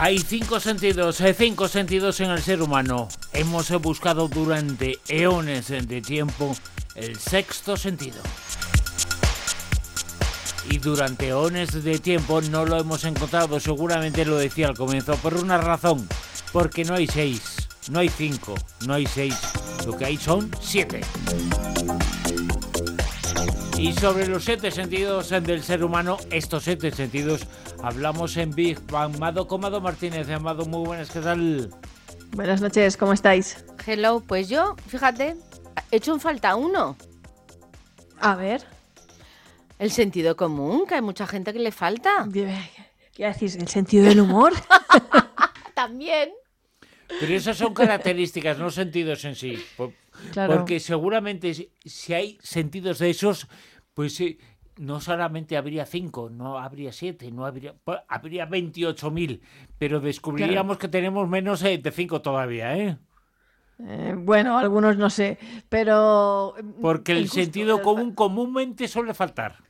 Hay cinco sentidos, eh, cinco sentidos en el ser humano. Hemos buscado durante eones de tiempo el sexto sentido. Y durante eones de tiempo no lo hemos encontrado, seguramente lo decía al comienzo, por una razón, porque no hay seis, no hay cinco, no hay seis, lo que hay son siete. Y sobre los siete sentidos del ser humano, estos siete sentidos, hablamos en Big Bang. Mado Comado Martínez, Amado, muy buenas, ¿qué tal? Buenas noches, ¿cómo estáis? Hello, pues yo, fíjate, he hecho un falta uno. A ver. El sentido común, que hay mucha gente que le falta. ¿Qué decís? ¿El sentido del humor? También. Pero esas son características, no sentidos en sí. Porque seguramente si hay sentidos de esos, pues no solamente habría cinco, no habría siete, no habría, habría 28.000, pero descubriríamos que tenemos menos eh, de cinco todavía, ¿eh? ¿eh? bueno, algunos no sé, pero... Mm, Porque el, sentido común comúnmente suele faltar.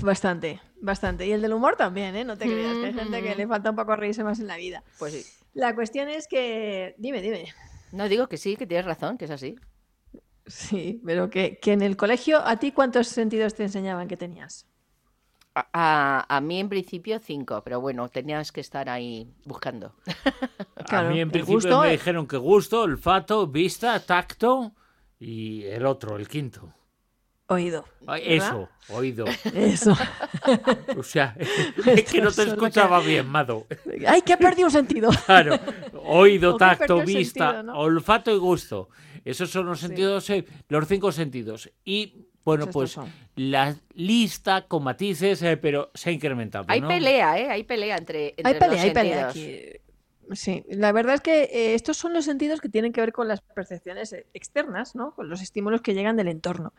Bastante, bastante. Y el del humor también, ¿eh? No te creas, que hay gente que le falta un poco reírse más en la vida. Pues sí. La cuestión es que... Dime, dime. No digo que sí, que tienes razón, que es así. Sí, pero que, en el colegio, ¿a ti cuántos sentidos te enseñaban que tenías? A, mí en principio cinco, pero bueno, tenías que estar ahí buscando. a mí en principio me dijeron que gusto, olfato, vista, tacto y el otro, el quinto. Oído. Eso, oído. Eso. o sea, es que no te escuchaba bien, Mado. ¡Ay, que ha perdido un sentido! Claro, oído, tacto, vista, olfato y gusto. Esos son los sentidos, los cinco sentidos. Y bueno, pues la lista con matices, eh, pero se ha incrementado. Hay pelea, ¿eh? Hay pelea entre, entre hay pelea, hay pelea aquí. Sí, la verdad es que eh, estos son los sentidos que tienen que ver con las percepciones eh, externas, ¿no? con los estímulos que llegan del entorno.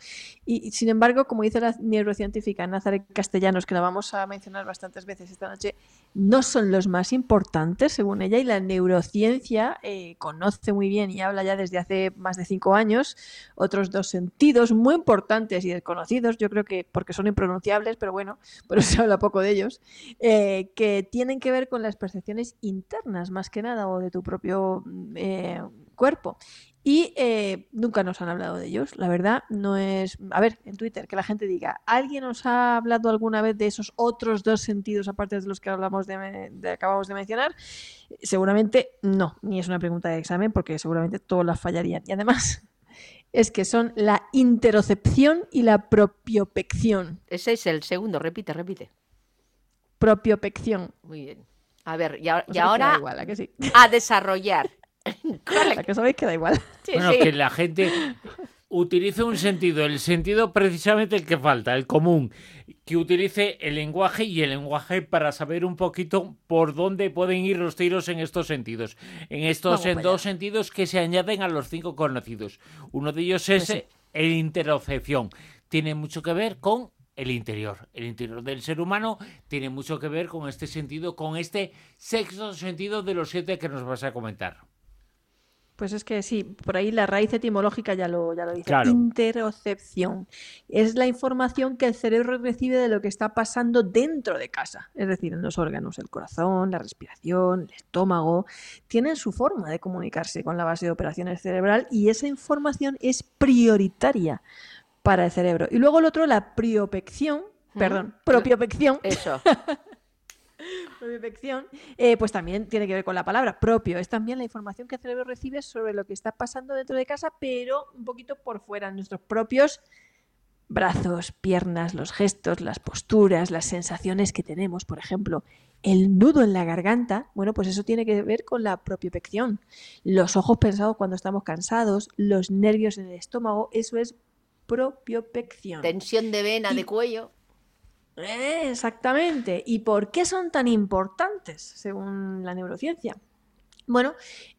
Y, sin embargo, como dice la neurocientífica Nazaret Castellanos, que la vamos a mencionar bastantes veces esta noche, no son los más importantes, según ella, y la neurociencia eh, conoce muy bien y habla ya desde hace más de cinco años otros dos sentidos muy importantes y desconocidos, yo creo que porque son impronunciables, pero bueno, por eso se habla poco de ellos, que tienen que ver con las percepciones internas más que nada o de tu propio mm, eh, cuerpo. Y eh, nunca nos han hablado de ellos, la verdad, no es... A ver, en Twitter, que la gente diga, ¿alguien nos ha hablado alguna vez de esos otros dos sentidos aparte de los que hablamos de, acabamos de mencionar? Seguramente no, ni es una pregunta de examen porque seguramente todos las fallarían. Y además es que son la interocepción y la propiopección. Ese es el segundo, repite, repite. Propiopección. Muy bien. A ver, y, ahora ¿a, desarrollar. ¿A que sabéis que da igual? bueno, que la gente utilice un sentido, el sentido precisamente el que falta, el común, que utilice el lenguaje y el lenguaje para saber un poquito por dónde pueden ir los tiros en estos sentidos, en estos dos sentidos que se añaden a los cinco conocidos. Uno de ellos es pues el interocepción. Tiene mucho que ver con el interior. El interior del ser humano tiene mucho que ver con este sentido, con este sexto sentido de los siete que nos vas a comentar. Pues es que sí, por ahí la raíz etimológica ya lo, ya lo dice. Interocepción. Es la información que el cerebro recibe de lo que está pasando dentro de casa. Es decir, en los órganos, el corazón, la respiración, el estómago, tienen su forma de comunicarse con la base de operaciones cerebral y esa información es prioritaria para el cerebro. Y luego el otro, la priopección, perdón, propiopección. Eso. propiopección, eh, pues también tiene que ver con la palabra propio. Es también la información que el cerebro recibe sobre lo que está pasando dentro de casa, pero un poquito por fuera, nuestros propios brazos, piernas, los gestos, las posturas, las sensaciones que tenemos, por ejemplo, el nudo en la garganta, bueno, pues eso tiene que ver con la propiopección. Los ojos pensados cuando estamos cansados, los nervios en el estómago, eso es propiopección. Tensión de vena, de cuello. Eh, exactamente. ¿Y por qué son tan importantes, según la neurociencia? Bueno,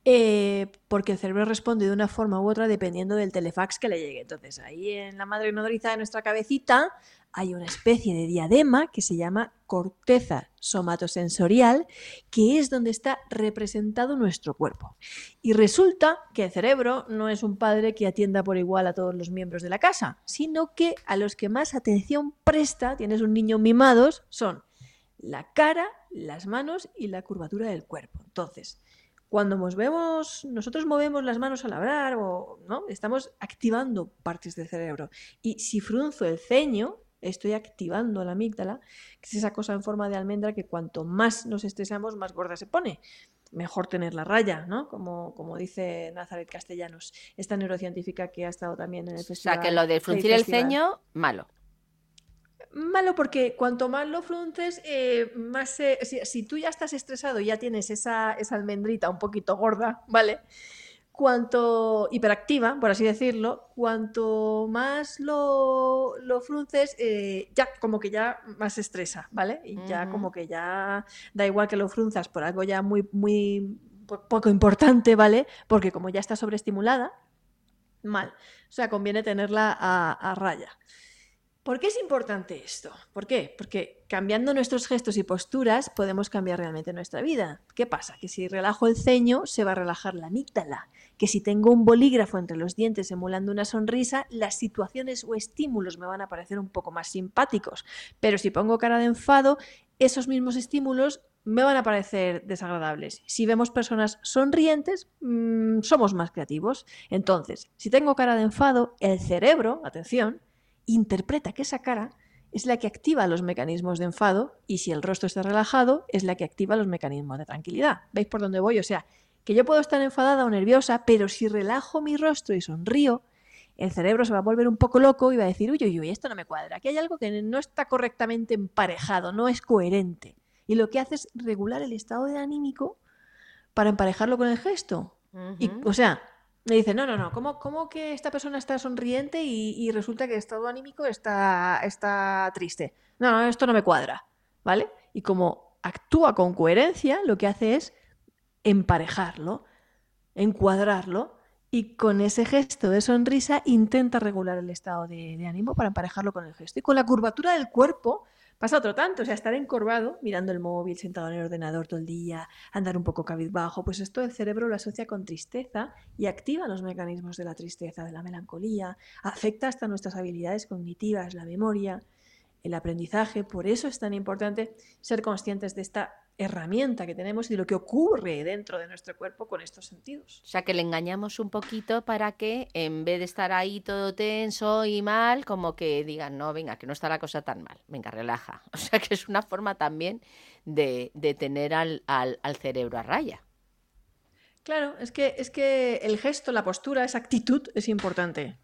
eh, porque el cerebro responde de una forma u otra dependiendo del telefax que le llegue. Entonces, ahí en la madre nodriza de nuestra cabecita hay una especie de diadema que se llama corteza somatosensorial, que es donde está representado nuestro cuerpo. Y resulta que el cerebro no es un padre que atienda por igual a todos los miembros de la casa, sino que a los que más atención presta, tienes un niño mimados, son la cara, las manos y la curvatura del cuerpo. Entonces, cuando movemos, nosotros movemos las manos al hablar o no, estamos activando partes del cerebro. Y si frunzo el ceño, estoy activando la amígdala, que es esa cosa en forma de almendra que cuanto más nos estresamos, más gorda se pone. Mejor tener la raya, ¿no? Como, como dice Nazaret Castellanos, esta neurocientífica que ha estado también en el festival. O sea, que lo de fruncir el ceño, malo. Malo porque cuanto más lo frunces, eh, más si, tú ya estás estresado y ya tienes esa, esa almendrita un poquito gorda, ¿vale? Cuanto hiperactiva, por así decirlo, cuanto más lo, lo frunces, eh, ya como que ya más estresa, ¿vale? Y ya como que ya da igual que lo frunzas por algo ya muy, muy poco importante, ¿vale? Porque como ya está sobreestimulada, mal. O sea, conviene tenerla a raya. ¿Por qué es importante esto? ¿Por qué? Porque cambiando nuestros gestos y posturas podemos cambiar realmente nuestra vida. ¿Qué pasa? Que si relajo el ceño se va a relajar la amígdala, que si tengo un bolígrafo entre los dientes emulando una sonrisa, las situaciones o estímulos me van a parecer un poco más simpáticos. Pero si pongo cara de enfado, esos mismos estímulos me van a parecer desagradables. Si vemos personas sonrientes, mmm, somos más creativos. Entonces, si tengo cara de enfado, el cerebro, atención, interpreta que esa cara es la que activa los mecanismos de enfado y si el rostro está relajado es la que activa los mecanismos de tranquilidad. ¿Veis por dónde voy? O sea, que yo puedo estar enfadada o nerviosa, pero si relajo mi rostro y sonrío, el cerebro se va a volver un poco loco y va a decir, uy, uy, uy, esto no me cuadra, aquí hay algo que no está correctamente emparejado, no es coherente. Y lo que hace es regular el estado de anímico para emparejarlo con el gesto. y, o sea, me dice, no, no, no, ¿cómo, cómo que esta persona está sonriente y, resulta que el estado anímico está, está triste? No, no, esto no me cuadra, ¿vale? Y como actúa con coherencia, lo que hace es emparejarlo, encuadrarlo y con ese gesto de sonrisa intenta regular el estado de, de ánimo para emparejarlo con el gesto. Y con la curvatura del cuerpo Pasa otro tanto, o sea, estar encorvado, mirando el móvil, sentado en el ordenador todo el día, andar un poco cabizbajo, pues esto el cerebro lo asocia con tristeza y activa los mecanismos de la tristeza, de la melancolía, afecta hasta nuestras habilidades cognitivas, la memoria, el aprendizaje. Por eso es tan importante ser conscientes de esta herramienta que tenemos y de lo que ocurre dentro de nuestro cuerpo con estos sentidos. O sea, que le engañamos un poquito para que en vez de estar ahí todo tenso y mal, como que digan, no, venga, que no está la cosa tan mal, venga, relaja. O sea, que es una forma también de, de tener al, al, al cerebro a raya. Claro, es que, es que el gesto, la postura, esa actitud es importante.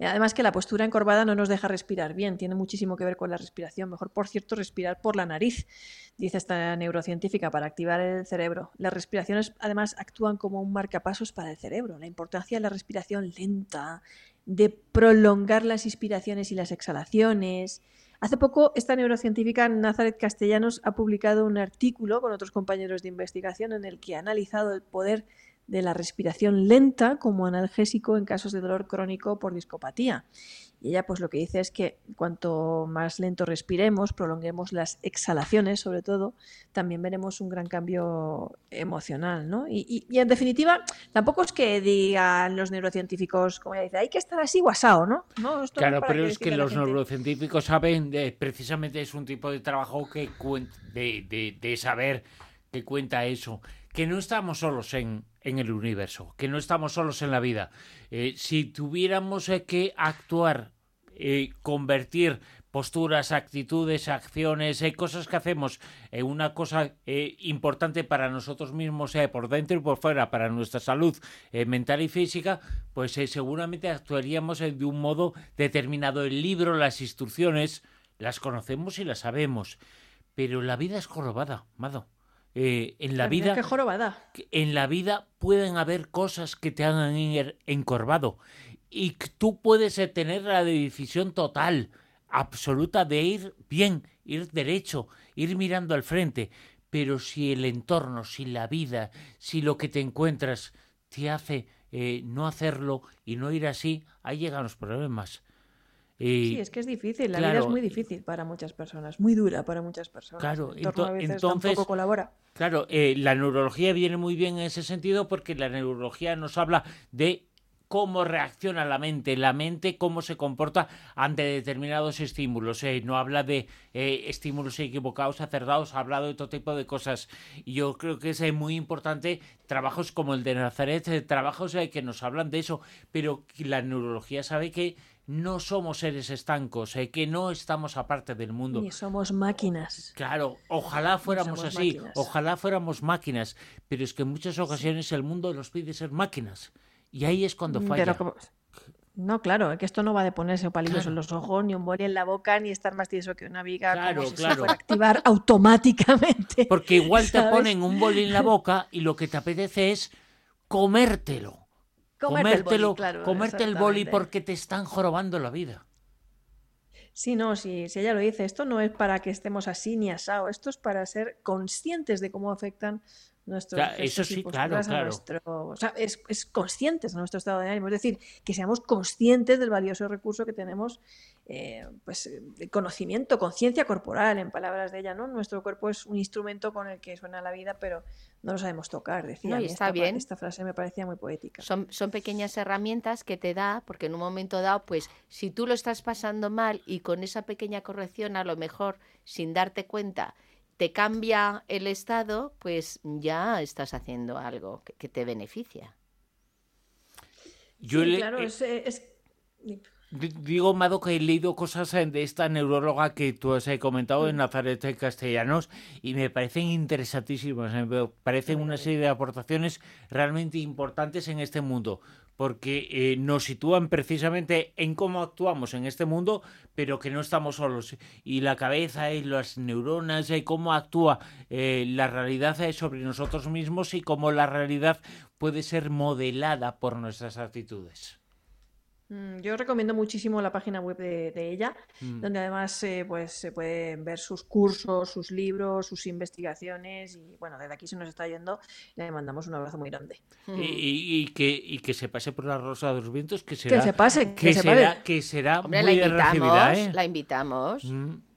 Además que la postura encorvada no nos deja respirar bien, tiene muchísimo que ver con la respiración. Mejor, por cierto, respirar por la nariz, dice esta neurocientífica, para activar el cerebro. Las respiraciones además actúan como un marcapasos para el cerebro. La importancia de la respiración lenta, de prolongar las inspiraciones y las exhalaciones. Hace poco, esta neurocientífica Nazaret Castellanos ha publicado un artículo con otros compañeros de investigación en el que ha analizado el poder de la respiración lenta como analgésico en casos de dolor crónico por discopatía. Y ella pues lo que dice es que cuanto más lento respiremos, prolonguemos las exhalaciones sobre todo, también veremos un gran cambio emocional. ¿no? Y, en definitiva, tampoco es que digan los neurocientíficos, como ella dice, hay que estar así guasado, ¿no? ¿No? claro, pero es que los neurocientíficos saben, de, precisamente es un tipo de trabajo que de, de, de saber que cuenta eso, que no estamos solos en, en el universo, que no estamos solos en la vida. Eh, si tuviéramos eh, que actuar, eh, convertir posturas, actitudes, acciones, cosas que hacemos una cosa importante para nosotros mismos, por dentro y por fuera, para nuestra salud mental y física, pues seguramente actuaríamos de un modo determinado. El libro, las instrucciones, las conocemos y las sabemos, pero la vida es jorobada, Mado. Eh, en la, vida en la vida pueden haber cosas que te hagan ir encorvado y tú puedes tener la decisión total absoluta de ir bien ir derecho, ir mirando al frente. Pero si el entorno, si la vida, si lo que te encuentras te hace eh, no hacerlo y no ir así, ahí llegan los problemas. Y, sí, es que es difícil, la vida es muy difícil para muchas personas, muy dura para muchas personas. Claro, entorno a veces entonces tampoco colabora. Claro, eh, la neurología viene muy bien en ese sentido porque la neurología nos habla de cómo reacciona la mente, la mente cómo se comporta ante determinados estímulos. Eh, no habla de eh, estímulos equivocados, acertados, ha hablado de todo tipo de cosas. Y yo creo que es eh, muy importante trabajos como el de Nazaret, trabajos que nos hablan de eso, pero la neurología sabe que no somos seres estancos, que no estamos aparte del mundo. Ni somos máquinas. Claro, ojalá fuéramos así, ojalá fuéramos máquinas, pero es que en muchas ocasiones el mundo nos pide ser máquinas. Y ahí es cuando mm, falla. No, claro, que esto no va de ponerse palillos en los ojos, ni un boli en la boca, ni estar más tieso que una viga, claro, como claro. Se activar automáticamente. Porque igual te ponen un boli en la boca y lo que te apetece es comértelo. Comértelo, comerte el boli porque te están jorobando la vida. Sí, no, si, si ella lo dice, esto no es para que estemos así ni asado, esto es para ser conscientes de cómo afectan nuestros eso sí, claro, claro. o sea, es, es, conscientes de nuestro estado de ánimo, es decir, que seamos conscientes del valioso recurso que tenemos, eh, pues, conocimiento, conciencia corporal, en palabras de ella, ¿no? Nuestro cuerpo es un instrumento con el que suena la vida, pero no lo sabemos tocar, decía. está esta, bien. Esta frase me parecía muy poética. Son, son pequeñas herramientas que te da, porque en un momento dado, pues, si tú lo estás pasando mal y con esa pequeña corrección, a lo mejor, sin darte cuenta, te cambia el estado, pues ya estás haciendo algo que, te beneficia. Yo claro, eh, es, Digo, Mado, que he leído cosas de esta neuróloga que tú has eh, comentado en mm. Nazaret Castellanos y me parecen interesantísimas. Me parecen una serie de aportaciones realmente importantes en este mundo porque eh, nos sitúan precisamente en cómo actuamos en este mundo, pero que no estamos solos. Y la cabeza y las neuronas y cómo actúa eh, la realidad sobre nosotros mismos y cómo la realidad puede ser modelada por nuestras actitudes. Mm, yo recomiendo muchísimo la página web de, ella, mm. donde además eh, pues, se pueden ver sus cursos, sus libros, sus investigaciones y bueno, desde aquí se nos está yendo, le mandamos un abrazo muy grande. Y, que, y que se pase por la Rosa de los Vientos, que será, que se pase, que, será, que será muy la invitamos, ¿eh? La invitamos. Mm.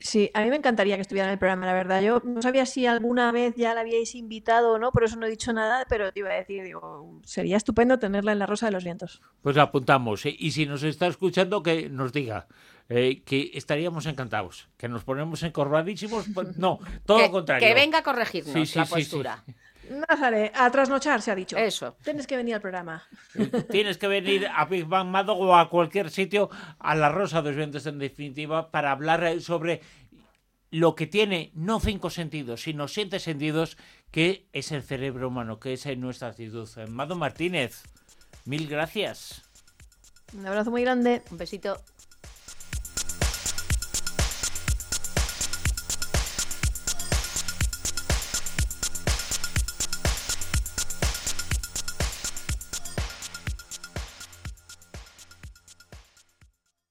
Sí, a mí me encantaría que estuviera en el programa, la verdad. Yo no sabía si alguna vez ya la habíais invitado o no, por eso no he dicho nada, pero te iba a decir, digo, sería estupendo tenerla en la Rosa de los Vientos. Pues la apuntamos, ¿eh? y si nos está escuchando, que nos diga. Eh, que estaríamos encantados, que nos ponemos encorvadísimos, pues, no, todo lo contrario. Que venga a corregirnos la postura. Nazare, a trasnochar se ha dicho. Eso. Tienes que venir al programa. Eh, tienes que venir a Big Bang Mado o a cualquier sitio, a la Rosa de los Vientos en definitiva, para hablar sobre lo que tiene no cinco sentidos, sino siete sentidos, que es el cerebro humano, que es nuestra actitud. Mado Martínez, mil gracias. Un abrazo muy grande. Un besito.